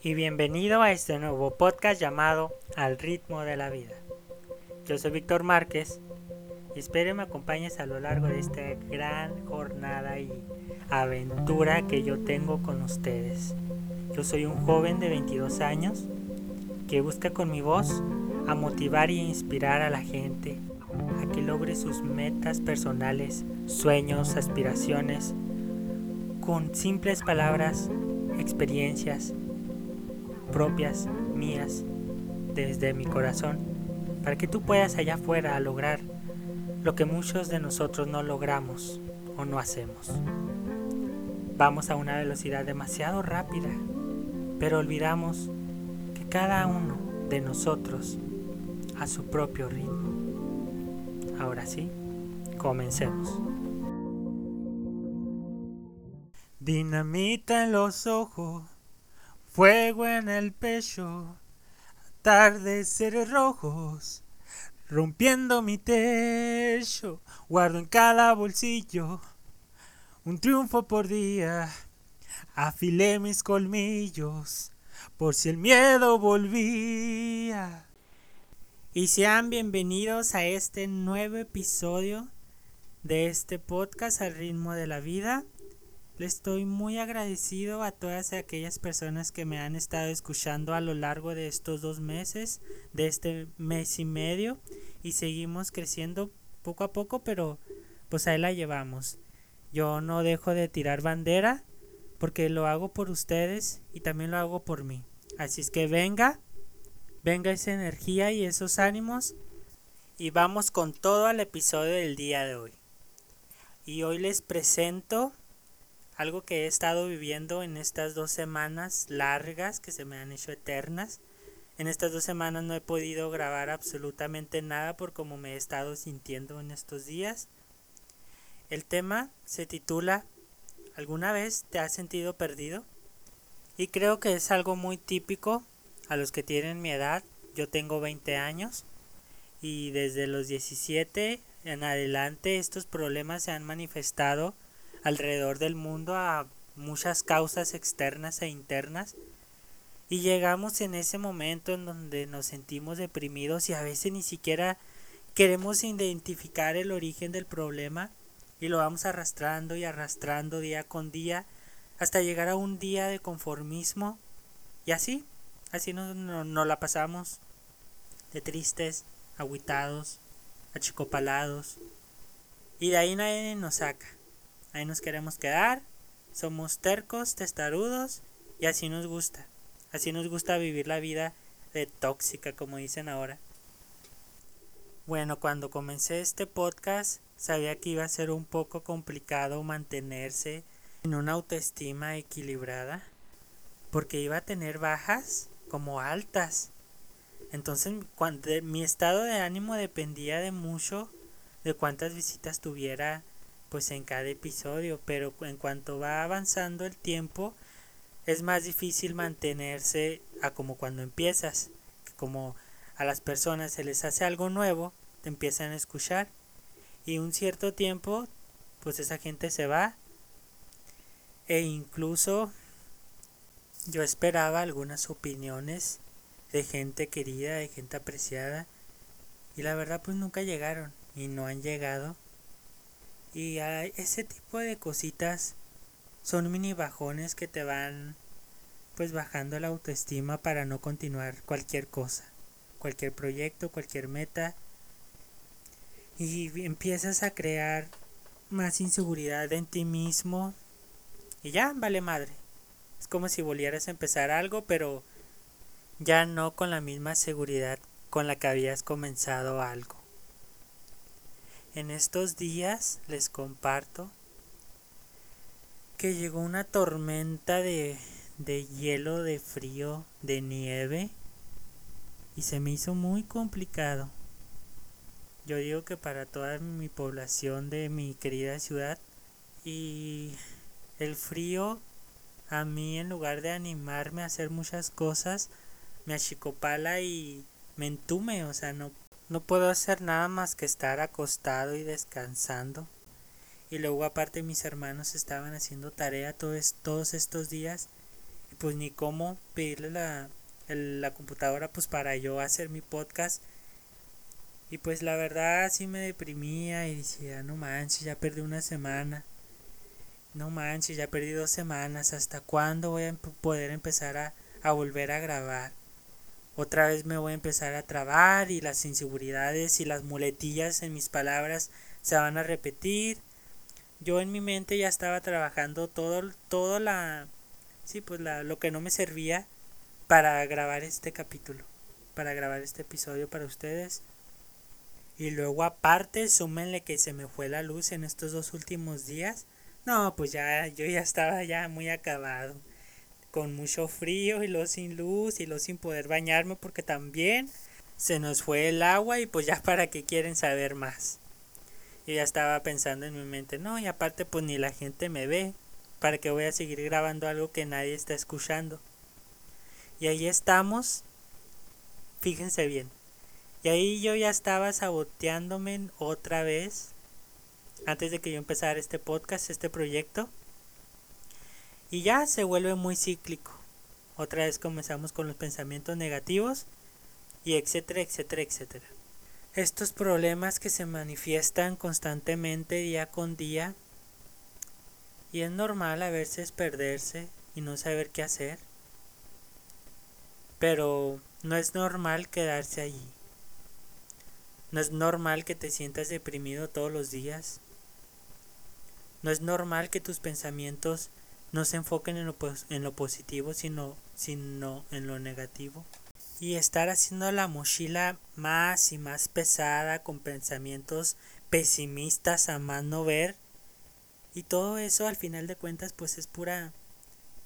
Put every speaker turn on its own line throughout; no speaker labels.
y bienvenido a este nuevo podcast llamado Al ritmo de la vida. Yo soy Víctor Márquez y espero me acompañes a lo largo de esta gran jornada y aventura que yo tengo con ustedes. Yo soy un joven de 22 años que busca con mi voz a motivar y inspirar a la gente a que logre sus metas personales, sueños, aspiraciones, con simples palabras, experiencias propias, mías, desde mi corazón, para que tú puedas allá afuera lograr lo que muchos de nosotros no logramos o no hacemos. Vamos a una velocidad demasiado rápida, pero olvidamos que cada uno de nosotros a su propio ritmo. Ahora sí, comencemos. Dinamita en los ojos, fuego en el pecho, atardeceres rojos, rompiendo mi techo, guardo en cada bolsillo un triunfo por día, afilé mis colmillos por si el miedo volvía. Y sean bienvenidos a este nuevo episodio de este podcast al ritmo de la vida. Le estoy muy agradecido a todas aquellas personas que me han estado escuchando a lo largo de estos dos meses, de este mes y medio, y seguimos creciendo poco a poco, pero pues ahí la llevamos. Yo no dejo de tirar bandera porque lo hago por ustedes y también lo hago por mí. Así es que venga, venga esa energía y esos ánimos y vamos con todo al episodio del día de hoy. Y hoy les presento algo que he estado viviendo en estas dos semanas largas que se me han hecho eternas. En estas dos semanas no he podido grabar absolutamente nada por cómo me he estado sintiendo en estos días. El tema se titula ¿Alguna vez te has sentido perdido? Y creo que es algo muy típico a los que tienen mi edad. Yo tengo 20 años y desde los 17 en adelante estos problemas se han manifestado alrededor del mundo a muchas causas externas e internas. Y llegamos en ese momento en donde nos sentimos deprimidos y a veces ni siquiera queremos identificar el origen del problema y lo vamos arrastrando y arrastrando día con día hasta llegar a un día de conformismo. Y así, así nos, nos, la pasamos de tristes, aguitados, achicopalados. Y de ahí nadie nos saca. Ahí nos queremos quedar, somos tercos, testarudos y así nos gusta. Así nos gusta vivir la vida de tóxica, como dicen ahora. Bueno, cuando comencé este podcast sabía que iba a ser un poco complicado mantenerse en una autoestima equilibrada porque iba a tener bajas como altas. Entonces cuando, mi estado de ánimo dependía de mucho de cuántas visitas tuviera pues en cada episodio, pero en cuanto va avanzando el tiempo es más difícil mantenerse a como cuando empiezas, como a las personas se les hace algo nuevo, te empiezan a escuchar y un cierto tiempo pues esa gente se va. E incluso yo esperaba algunas opiniones de gente querida, de gente apreciada y la verdad pues nunca llegaron y no han llegado y ese tipo de cositas son mini bajones que te van pues bajando la autoestima para no continuar cualquier cosa, cualquier proyecto, cualquier meta. Y empiezas a crear más inseguridad en ti mismo. Y ya, vale madre. Es como si volvieras a empezar algo, pero ya no con la misma seguridad con la que habías comenzado algo. En estos días les comparto que llegó una tormenta de, de hielo, de frío, de nieve y se me hizo muy complicado. Yo digo que para toda mi población de mi querida ciudad y el frío a mí en lugar de animarme a hacer muchas cosas me achicopala y me entume, o sea, no no puedo hacer nada más que estar acostado y descansando. Y luego aparte mis hermanos estaban haciendo tarea todos, todos estos días. pues ni cómo pedirle la, la computadora pues para yo hacer mi podcast. Y pues la verdad sí me deprimía y decía, no manches, ya perdí una semana. No manches, ya perdí dos semanas. ¿Hasta cuándo voy a poder empezar a, a volver a grabar? Otra vez me voy a empezar a trabar y las inseguridades y las muletillas en mis palabras se van a repetir. Yo en mi mente ya estaba trabajando todo, todo la, sí, pues la, lo que no me servía para grabar este capítulo, para grabar este episodio para ustedes. Y luego aparte, súmenle que se me fue la luz en estos dos últimos días. No, pues ya, yo ya estaba ya muy acabado con mucho frío y luego sin luz y luego sin poder bañarme porque también se nos fue el agua y pues ya para qué quieren saber más. Yo ya estaba pensando en mi mente, no, y aparte pues ni la gente me ve, para que voy a seguir grabando algo que nadie está escuchando. Y ahí estamos, fíjense bien. Y ahí yo ya estaba saboteándome otra vez, antes de que yo empezara este podcast, este proyecto. Y ya se vuelve muy cíclico. Otra vez comenzamos con los pensamientos negativos y etcétera, etcétera, etcétera. Estos problemas que se manifiestan constantemente día con día y es normal a veces perderse y no saber qué hacer. Pero no es normal quedarse allí. No es normal que te sientas deprimido todos los días. No es normal que tus pensamientos no se enfoquen en lo, en lo positivo, sino, sino en lo negativo. Y estar haciendo la mochila más y más pesada con pensamientos pesimistas a más no ver. Y todo eso al final de cuentas pues es pura,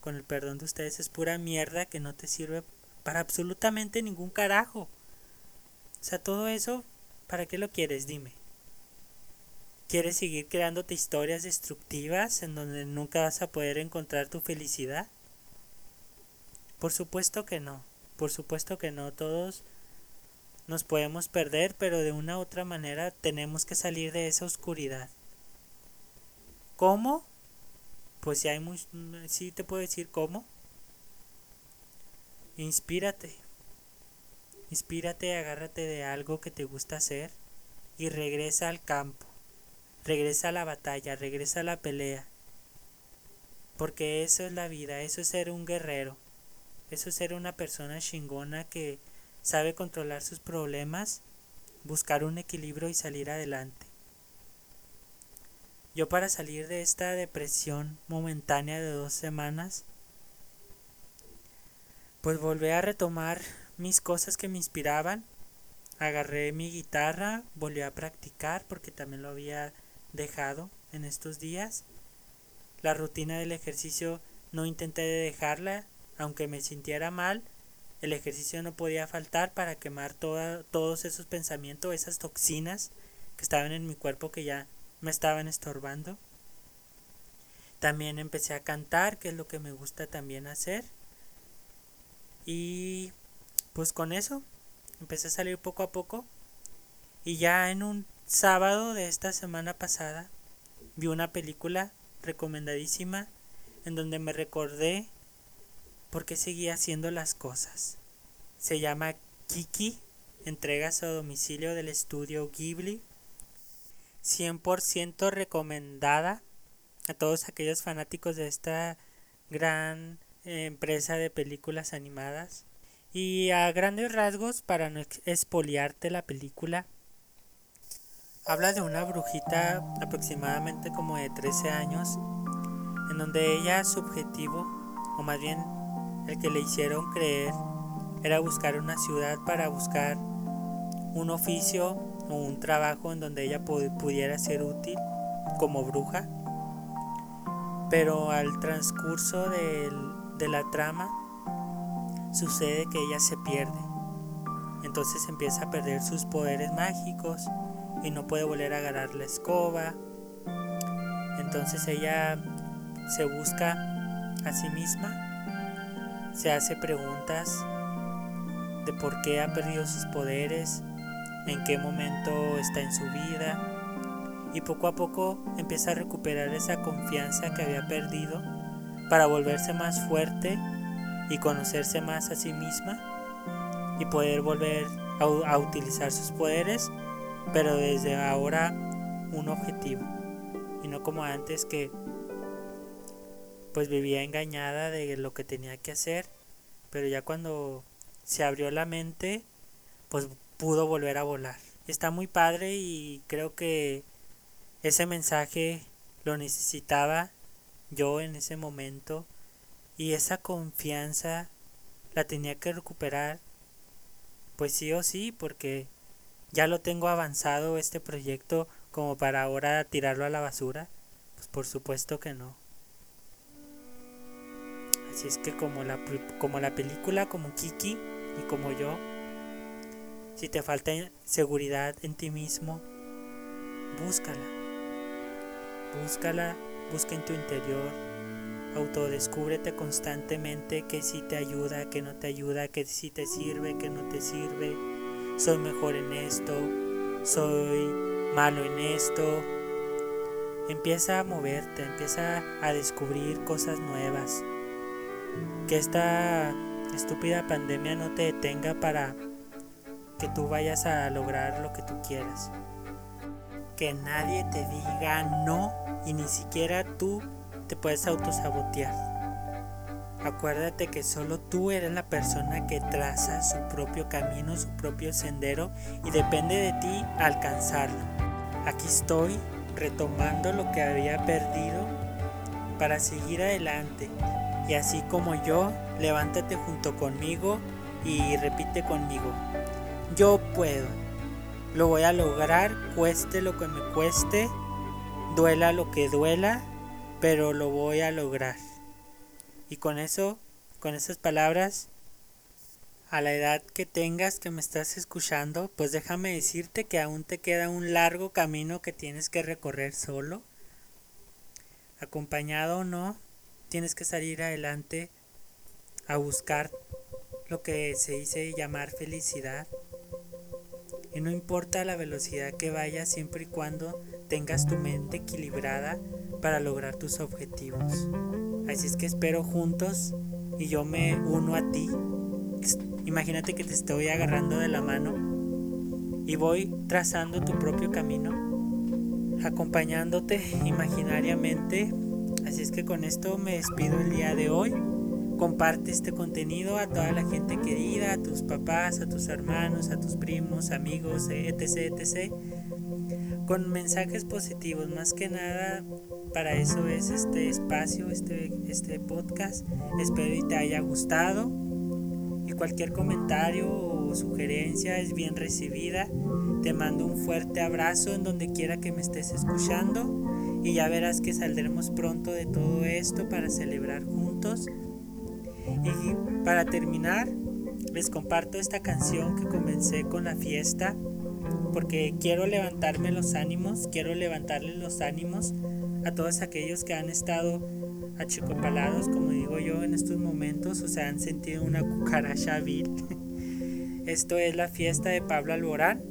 con el perdón de ustedes, es pura mierda que no te sirve para absolutamente ningún carajo. O sea, todo eso, ¿para qué lo quieres? Dime. ¿Quieres seguir creándote historias destructivas en donde nunca vas a poder encontrar tu felicidad? Por supuesto que no, por supuesto que no, todos nos podemos perder, pero de una u otra manera tenemos que salir de esa oscuridad. ¿Cómo? Pues si hay muy, sí te puedo decir cómo. Inspírate. Inspírate, agárrate de algo que te gusta hacer y regresa al campo. Regresa a la batalla, regresa a la pelea. Porque eso es la vida, eso es ser un guerrero. Eso es ser una persona chingona que sabe controlar sus problemas, buscar un equilibrio y salir adelante. Yo para salir de esta depresión momentánea de dos semanas, pues volví a retomar mis cosas que me inspiraban. Agarré mi guitarra, volví a practicar porque también lo había dejado en estos días. La rutina del ejercicio no intenté dejarla, aunque me sintiera mal. El ejercicio no podía faltar para quemar todos esos pensamientos, esas toxinas que estaban en mi cuerpo que ya me estaban estorbando. También empecé a cantar, que es lo que me gusta también hacer. Y pues con eso empecé a salir poco a poco. Y ya en un sábado de esta semana pasada vi una película recomendadísima en donde me recordé por qué seguía haciendo las cosas. Se llama Kiki, entrega a domicilio del estudio Ghibli. 100% recomendada a todos aquellos fanáticos de esta gran empresa de películas animadas. Y a grandes rasgos, para no expoliarte la película, Habla de una brujita aproximadamente como de 13 años, en donde ella su objetivo, o más bien el que le hicieron creer, era buscar una ciudad para buscar un oficio o un trabajo en donde ella pudiera ser útil como bruja. Pero al transcurso de, de la trama sucede que ella se pierde. Entonces empieza a perder sus poderes mágicos y no puede volver a agarrar la escoba. Entonces ella se busca a sí misma, se hace preguntas de por qué ha perdido sus poderes, en qué momento está en su vida y poco a poco empieza a recuperar esa confianza que había perdido para volverse más fuerte y conocerse más a sí misma y poder volver a, a utilizar sus poderes, pero desde ahora un objetivo y no como antes que pues vivía engañada de lo que tenía que hacer, pero ya cuando se abrió la mente, pues pudo volver a volar. Está muy padre y creo que ese mensaje lo necesitaba yo en ese momento y esa confianza la tenía que recuperar pues sí o sí porque ya lo tengo avanzado este proyecto como para ahora tirarlo a la basura pues por supuesto que no. Así es que como la, como la película como Kiki y como yo si te falta seguridad en ti mismo búscala. Búscala, busca en tu interior, autodescúbrete constantemente que si te ayuda, que no te ayuda, que si te sirve, que no te sirve. Soy mejor en esto, soy malo en esto. Empieza a moverte, empieza a descubrir cosas nuevas. Que esta estúpida pandemia no te detenga para que tú vayas a lograr lo que tú quieras que nadie te diga no y ni siquiera tú te puedes autosabotear. Acuérdate que solo tú eres la persona que traza su propio camino, su propio sendero y depende de ti alcanzarlo. Aquí estoy retomando lo que había perdido para seguir adelante. Y así como yo, levántate junto conmigo y repite conmigo. Yo puedo. Lo voy a lograr, cueste lo que me cueste, duela lo que duela, pero lo voy a lograr. Y con eso, con esas palabras, a la edad que tengas que me estás escuchando, pues déjame decirte que aún te queda un largo camino que tienes que recorrer solo. Acompañado o no, tienes que salir adelante a buscar lo que se dice llamar felicidad. Y no importa la velocidad que vayas siempre y cuando tengas tu mente equilibrada para lograr tus objetivos. Así es que espero juntos y yo me uno a ti. Imagínate que te estoy agarrando de la mano y voy trazando tu propio camino, acompañándote imaginariamente. Así es que con esto me despido el día de hoy. Comparte este contenido a toda la gente querida, a tus papás, a tus hermanos, a tus primos, amigos, etc, etc. Con mensajes positivos, más que nada para eso es este espacio, este, este podcast. Espero y te haya gustado. Y cualquier comentario o sugerencia es bien recibida. Te mando un fuerte abrazo en donde quiera que me estés escuchando. Y ya verás que saldremos pronto de todo esto para celebrar juntos y para terminar, les comparto esta canción que comencé con la fiesta porque quiero levantarme los ánimos, quiero levantarles los ánimos a todos aquellos que han estado achicopalados, como digo yo, en estos momentos, o sea, han sentido una cucaracha vil. Esto es la fiesta de Pablo Alborán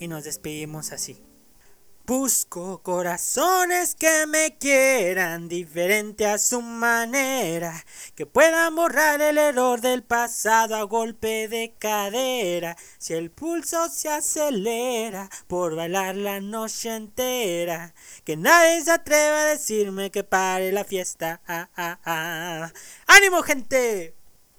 y nos despedimos así. Busco corazones que me quieran diferente a su manera, que puedan borrar el error del pasado a golpe de cadera. Si el pulso se acelera por bailar la noche entera, que nadie se atreva a decirme que pare la fiesta. Ah, ah, ah. ¡Ánimo, gente!